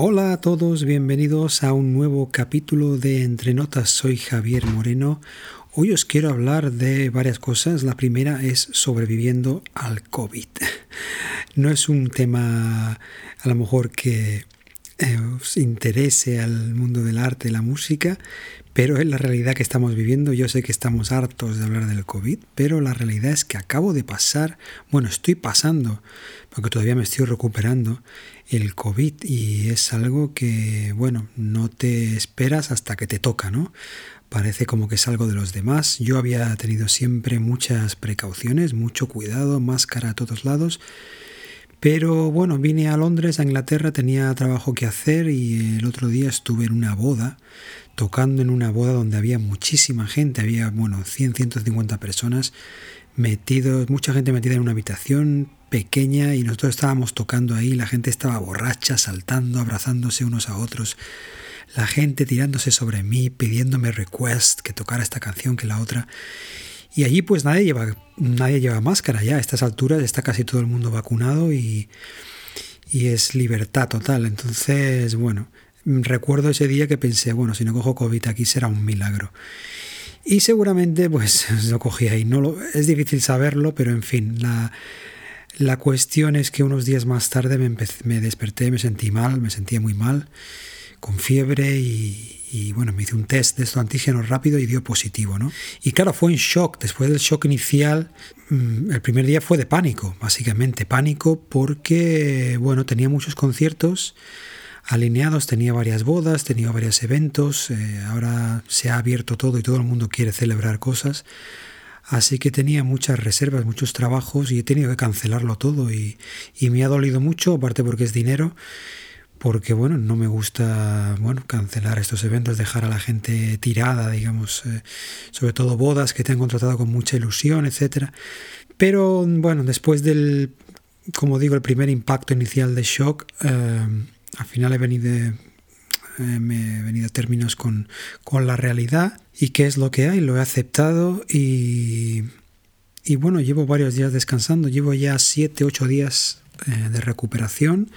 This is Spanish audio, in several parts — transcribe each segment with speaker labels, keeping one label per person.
Speaker 1: Hola a todos, bienvenidos a un nuevo capítulo de Entre Notas. Soy Javier Moreno. Hoy os quiero hablar de varias cosas. La primera es sobreviviendo al COVID. No es un tema a lo mejor que eh, os interese al mundo del arte y la música, pero es la realidad que estamos viviendo. Yo sé que estamos hartos de hablar del COVID, pero la realidad es que acabo de pasar, bueno, estoy pasando, porque todavía me estoy recuperando el COVID y es algo que, bueno, no te esperas hasta que te toca, ¿no? Parece como que es algo de los demás. Yo había tenido siempre muchas precauciones, mucho cuidado, máscara a todos lados. Pero bueno, vine a Londres, a Inglaterra, tenía trabajo que hacer y el otro día estuve en una boda tocando en una boda donde había muchísima gente, había, bueno, 100, 150 personas metidos, mucha gente metida en una habitación pequeña y nosotros estábamos tocando ahí, la gente estaba borracha, saltando, abrazándose unos a otros, la gente tirándose sobre mí, pidiéndome request, que tocara esta canción, que la otra. Y allí pues nadie lleva, nadie lleva máscara ya, a estas alturas está casi todo el mundo vacunado y, y es libertad total. Entonces, bueno, recuerdo ese día que pensé, bueno, si no cojo COVID aquí será un milagro. Y seguramente pues lo cogí ahí. No lo, es difícil saberlo, pero en fin, la, la cuestión es que unos días más tarde me, me, desperté, me sentí mal, me sentía muy mal, con fiebre y, bueno, me hice un test de estos antígenos rápido y dio positivo, ¿no? Y claro, fue en shock. Después del shock inicial, mm, el primer día fue de pánico, básicamente. Pánico porque, bueno, tenía muchos conciertos alineados, tenía varias bodas, tenía varios eventos, eh, ahora se ha abierto todo y todo el mundo quiere celebrar cosas, así que tenía muchas reservas, muchos trabajos y he tenido que cancelarlo todo y, me ha dolido mucho, aparte porque es dinero, porque bueno, no me gusta bueno, cancelar estos eventos, dejar a la gente tirada, digamos, eh, sobre todo bodas que te han contratado con mucha ilusión, etcétera. Pero bueno, después del, como digo, el primer impacto inicial de shock, eh, al final he venido, eh, me he venido a términos con, la realidad y qué es lo que hay, lo he aceptado y, y bueno, llevo varios días descansando, llevo ya 7, 8 días eh, de recuperación.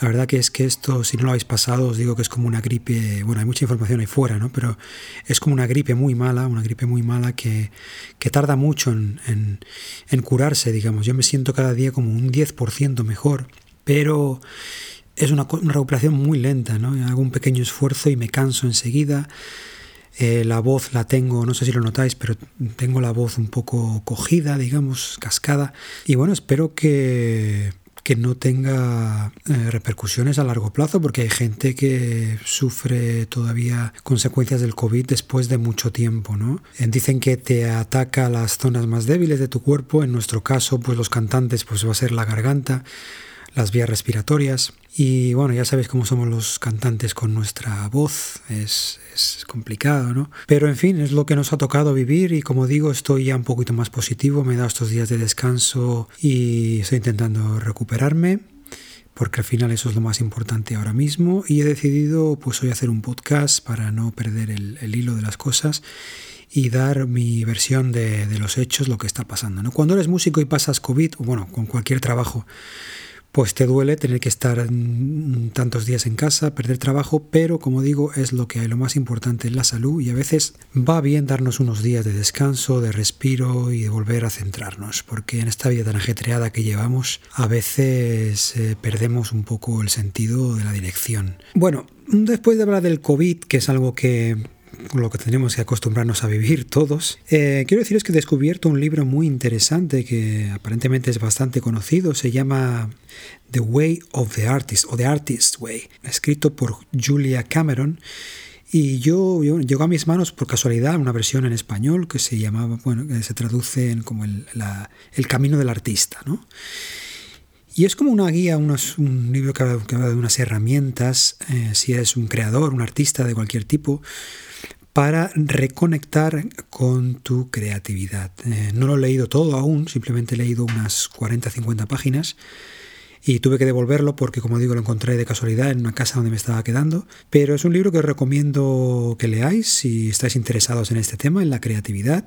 Speaker 1: La verdad que es que esto, si no lo habéis pasado, os digo que es como una gripe, bueno, hay mucha información ahí fuera, ¿no? Pero es como una gripe muy mala, una gripe muy mala que, que tarda mucho en, en, en curarse, digamos. Yo me siento cada día como un 10% mejor, pero es una, recuperación muy lenta, ¿no? Hago un pequeño esfuerzo y me canso enseguida. Eh, la voz la tengo, no sé si lo notáis, pero tengo la voz un poco cogida, digamos, cascada. Y bueno, espero que, que no tenga eh, repercusiones a largo plazo, porque hay gente que sufre todavía consecuencias del COVID después de mucho tiempo, ¿no? Eh, dicen que te ataca las zonas más débiles de tu cuerpo, en nuestro caso, pues los cantantes, pues va a ser la garganta las vías respiratorias. Y bueno, ya sabéis cómo somos los cantantes con nuestra voz, es, es, complicado, ¿no? Pero en fin, es lo que nos ha tocado vivir y como digo, estoy ya un poquito más positivo, me he dado estos días de descanso y estoy intentando recuperarme porque al final eso es lo más importante ahora mismo y he decidido pues hoy hacer un podcast para no perder el, el hilo de las cosas y dar mi versión de, de, los hechos, lo que está pasando. ¿no? Cuando eres músico y pasas COVID, bueno, con cualquier trabajo, pues te duele tener que estar tantos días en casa, perder trabajo, pero como digo, es lo que hay, lo más importante es la salud y a veces va bien darnos unos días de descanso, de respiro y de volver a centrarnos, porque en esta vida tan ajetreada que llevamos, a veces eh, perdemos un poco el sentido de la dirección. Bueno, después de hablar del COVID, que es algo que con lo que tenemos que acostumbrarnos a vivir todos. Eh, quiero deciros que he descubierto un libro muy interesante que aparentemente es bastante conocido, se llama The Way of the Artist o The Artist's Way, escrito por Julia Cameron. Y yo, llegó a mis manos por casualidad una versión en español que se llamaba, bueno, que se traduce en como el, el camino del artista, ¿no? Y es como una guía, unos, un libro que habla, de unas herramientas, eh, si eres un creador, un artista de cualquier tipo, para reconectar con tu creatividad. Eh, no lo he leído todo aún, simplemente he leído unas 40-50 páginas y tuve que devolverlo porque, como digo, lo encontré de casualidad en una casa donde me estaba quedando. Pero es un libro que os recomiendo que leáis si estáis interesados en este tema, en la creatividad.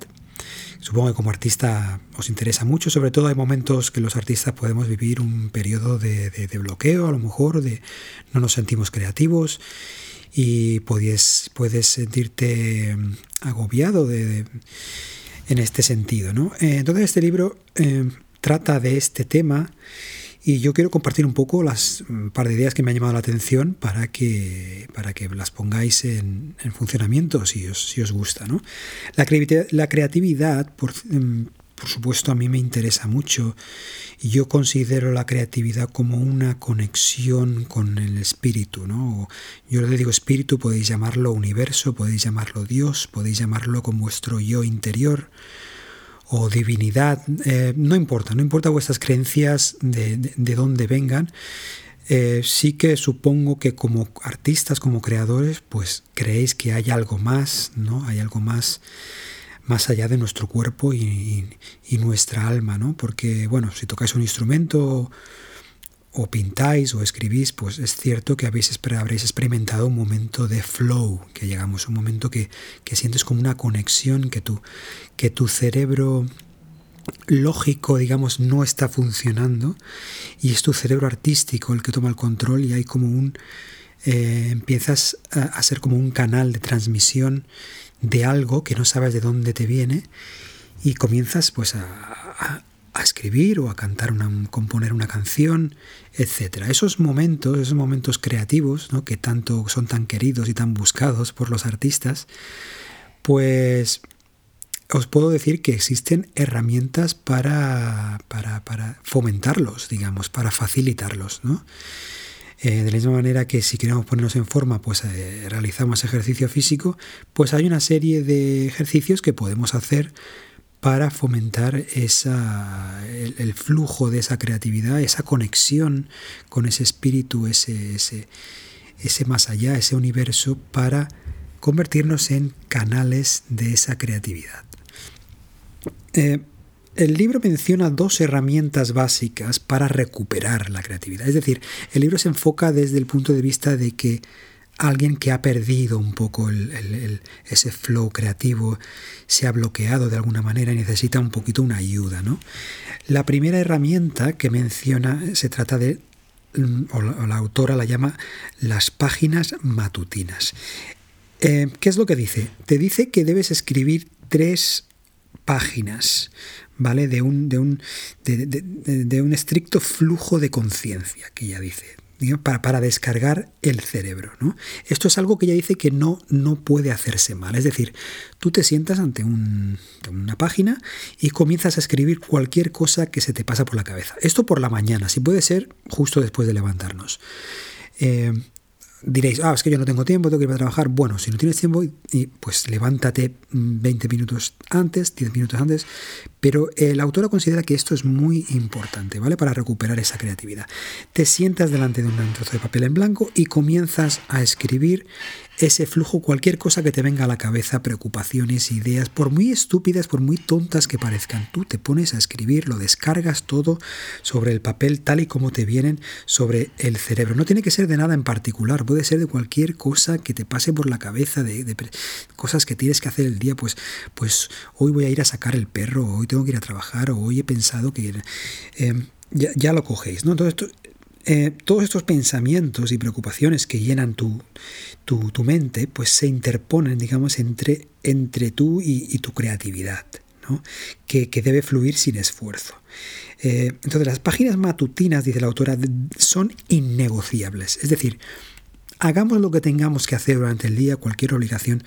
Speaker 1: Supongo que como artista os interesa mucho, sobre todo hay momentos que los artistas podemos vivir un periodo de, bloqueo, a lo mejor, de no nos sentimos creativos y puedes, puedes sentirte mm, agobiado de, en este sentido. ¿no? Eh, entonces este libro eh, trata de este tema y yo quiero compartir un poco las un mm, par de ideas que me han llamado la atención para que, para que las pongáis en, funcionamiento si os, si os gusta. ¿no? La creatividad por, mm, por supuesto, a mí me interesa mucho y yo considero la creatividad como una conexión con el espíritu. ¿no? Yo le digo espíritu, podéis llamarlo universo, podéis llamarlo Dios, podéis llamarlo con vuestro yo interior o divinidad, eh, no importa, no importa vuestras creencias de, de, dónde vengan, eh, sí que supongo que como artistas, como creadores, pues creéis que hay algo más, ¿no? Hay algo más más allá de nuestro cuerpo y, nuestra alma, ¿no? Porque, bueno, si tocáis un instrumento o pintáis o escribís, pues es cierto que habéis, habréis experimentado un momento de flow, que llegamos, un momento que, sientes como una conexión, que tu, que tu cerebro lógico, digamos, no está funcionando y es tu cerebro artístico el que toma el control y hay como un... Eh, empiezas a, ser como un canal de transmisión de algo que no sabes de dónde te viene y comienzas pues a, a escribir o a cantar, una, componer una canción, etc. Esos momentos, esos momentos creativos, ¿no? que tanto son tan queridos y tan buscados por los artistas, pues os puedo decir que existen herramientas para, para, para fomentarlos, digamos, para facilitarlos. ¿no? Eh, de la misma manera que si queremos ponernos en forma, pues eh, realizamos ejercicio físico, pues hay una serie de ejercicios que podemos hacer para fomentar esa, el, flujo de esa creatividad, esa conexión con ese espíritu, ese, ese, más allá, ese universo, para convertirnos en canales de esa creatividad. Eh, el libro menciona dos herramientas básicas para recuperar la creatividad. Es decir, el libro se enfoca desde el punto de vista de que alguien que ha perdido un poco ese flow creativo, se ha bloqueado de alguna manera y necesita un poquito una ayuda. ¿no? La primera herramienta que menciona se trata de, o la, autora la llama las páginas matutinas. Eh, ¿Qué es lo que dice? Te dice que debes escribir tres páginas, ¿vale? De un, de un, de un estricto flujo de conciencia, que ella dice para, para, descargar el cerebro. ¿no? Esto es algo que ella dice que no, no puede hacerse mal. Es decir, tú te sientas ante una página y comienzas a escribir cualquier cosa que se te pasa por la cabeza. Esto por la mañana, si puede ser justo después de levantarnos. Eh, diréis, ah, es que yo no tengo tiempo, tengo que ir a trabajar. Bueno, si no tienes tiempo, pues levántate 20 minutos antes, 10 minutos antes. Pero el autor considera que esto es muy importante, ¿vale? Para recuperar esa creatividad. Te sientas delante de un trozo de papel en blanco y comienzas a escribir ese flujo, cualquier cosa que te venga a la cabeza, preocupaciones, ideas, por muy estúpidas, por muy tontas que parezcan, tú te pones a escribir, lo descargas todo sobre el papel tal y como te vienen sobre el cerebro. No tiene que ser de nada en particular, puede ser de cualquier cosa que te pase por la cabeza, de, cosas que tienes que hacer el día, pues, pues hoy voy a ir a sacar el perro, hoy tengo que ir a trabajar, o hoy he pensado que... Eh, ya, lo cogéis, ¿no? Esto, eh, todos estos pensamientos y preocupaciones que llenan tu, tu, mente, pues se interponen, digamos, entre, entre tú y, tu creatividad, ¿no? que, debe fluir sin esfuerzo. Eh, entonces, las páginas matutinas, dice la autora, son innegociables. Es decir, hagamos lo que tengamos que hacer durante el día, cualquier obligación,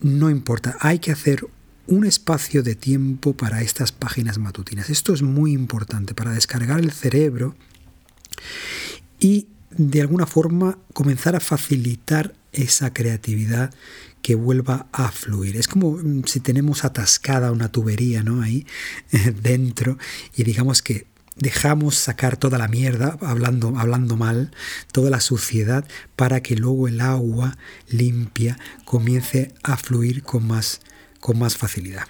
Speaker 1: no importa, hay que hacer un espacio de tiempo para estas páginas matutinas. Esto es muy importante para descargar el cerebro y de alguna forma comenzar a facilitar esa creatividad que vuelva a fluir. Es como mm, si tenemos atascada una tubería ¿no? ahí dentro y digamos que dejamos sacar toda la mierda, hablando, hablando mal, toda la suciedad, para que luego el agua limpia comience a fluir con más con más facilidad.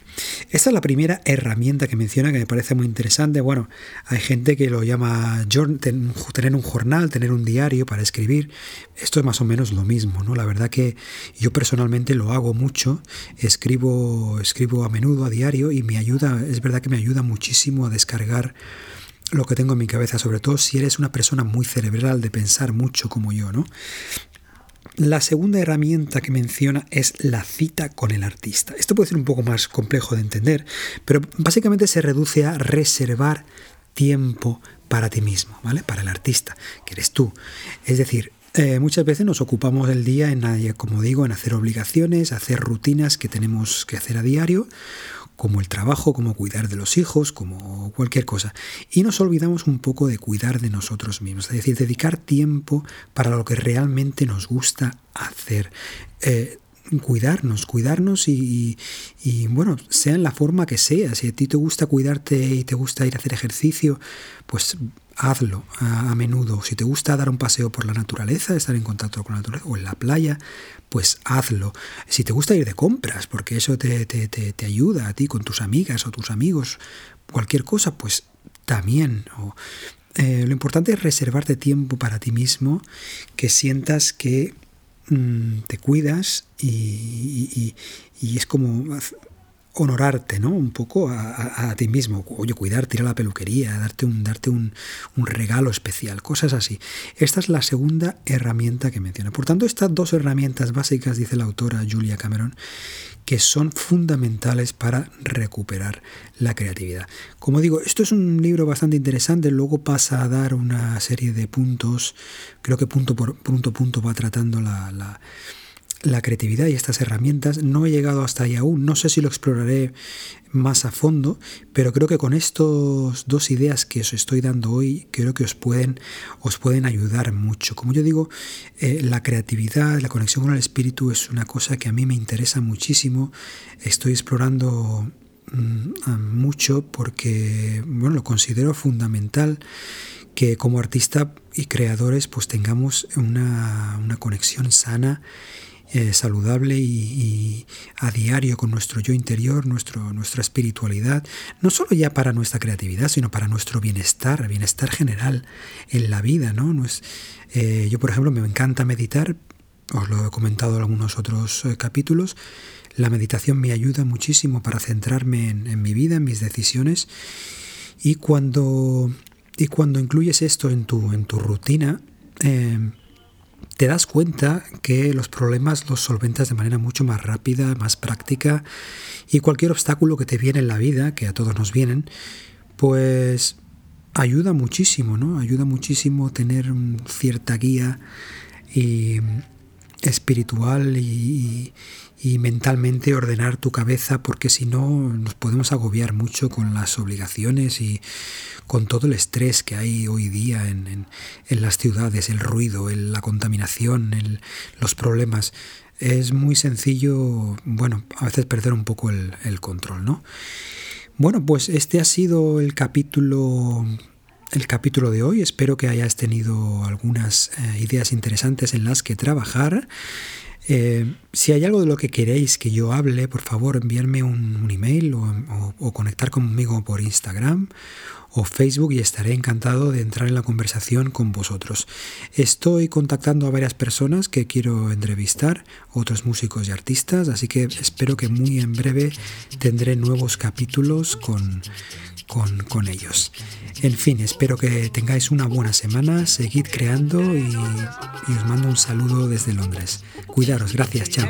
Speaker 1: Esta es la primera herramienta que menciona que me parece muy interesante. Bueno, hay gente que lo llama tener un jornal, tener un diario para escribir. Esto es más o menos lo mismo, ¿no? La verdad que yo personalmente lo hago mucho, escribo, escribo a menudo a diario y me ayuda, es verdad que me ayuda muchísimo a descargar lo que tengo en mi cabeza, sobre todo si eres una persona muy cerebral de pensar mucho como yo, ¿no? La segunda herramienta que menciona es la cita con el artista. Esto puede ser un poco más complejo de entender, pero básicamente se reduce a reservar tiempo para ti mismo, ¿vale? Para el artista, que eres tú. Es decir, eh, muchas veces nos ocupamos el día en, como digo, en hacer obligaciones, hacer rutinas que tenemos que hacer a diario, como el trabajo, como cuidar de los hijos, como cualquier cosa. Y nos olvidamos un poco de cuidar de nosotros mismos, es decir, dedicar tiempo para lo que realmente nos gusta hacer. Eh, cuidarnos, cuidarnos y, bueno, sea en la forma que sea. Si a ti te gusta cuidarte y te gusta ir a hacer ejercicio, pues hazlo a, menudo. Si te gusta dar un paseo por la naturaleza, estar en contacto con la naturaleza o en la playa, pues hazlo. Si te gusta ir de compras, porque eso te, te, ayuda a ti con tus amigas o tus amigos, cualquier cosa, pues también. Eh, lo importante es reservarte tiempo para ti mismo, que sientas que Mm, te cuidas y, es como honorarte, ¿no? Un poco a, ti mismo. Oye, cuidarte, ir a la peluquería, darte, un, darte un, regalo especial, cosas así. Esta es la segunda herramienta que menciona. Por tanto, estas dos herramientas básicas, dice la autora Julia Cameron, que son fundamentales para recuperar la creatividad. Como digo, esto es un libro bastante interesante, luego pasa a dar una serie de puntos, creo que punto por punto, punto va tratando la la creatividad y estas herramientas. No he llegado hasta ahí aún, no sé si lo exploraré más a fondo, pero creo que con estas dos ideas que os estoy dando hoy, creo que os pueden, os pueden ayudar mucho. Como yo digo, eh, la creatividad, la conexión con el espíritu es una cosa que a mí me interesa muchísimo. Estoy explorando mm, mucho porque bueno, lo considero fundamental que como artista y creadores pues tengamos una, una conexión sana eh, saludable y, a diario con nuestro yo interior, nuestro, nuestra espiritualidad, no solo ya para nuestra creatividad, sino para nuestro bienestar, bienestar general en la vida. ¿no? no es, eh, yo, por ejemplo, me encanta meditar, os lo he comentado en algunos otros eh, capítulos, la meditación me ayuda muchísimo para centrarme en, mi vida, en mis decisiones, y cuando, y cuando incluyes esto en tu, en tu rutina, te das cuenta que los problemas los solventas de manera mucho más rápida, más práctica y cualquier obstáculo que te viene en la vida, que a todos nos vienen, pues ayuda muchísimo, ¿no? Ayuda muchísimo tener cierta guía y espiritual y, y mentalmente ordenar tu cabeza porque si no nos podemos agobiar mucho con las obligaciones y con todo el estrés que hay hoy día en, las ciudades, el ruido, la contaminación, los problemas. Es muy sencillo, bueno, a veces perder un poco el, control, ¿no? Bueno, pues este ha sido el capítulo el capítulo de hoy. Espero que hayas tenido algunas eh, ideas interesantes en las que trabajar. Eh, si hay algo de lo que queréis que yo hable, por favor enviarme un, email o, conectar conmigo por Instagram o Facebook y estaré encantado de entrar en la conversación con vosotros. Estoy contactando a varias personas que quiero entrevistar, otros músicos y artistas, así que espero que muy en breve tendré nuevos capítulos con, con, con ellos. En fin, espero que tengáis una buena semana, seguid creando y, os mando un saludo desde Londres. Cuidaros, gracias, chao.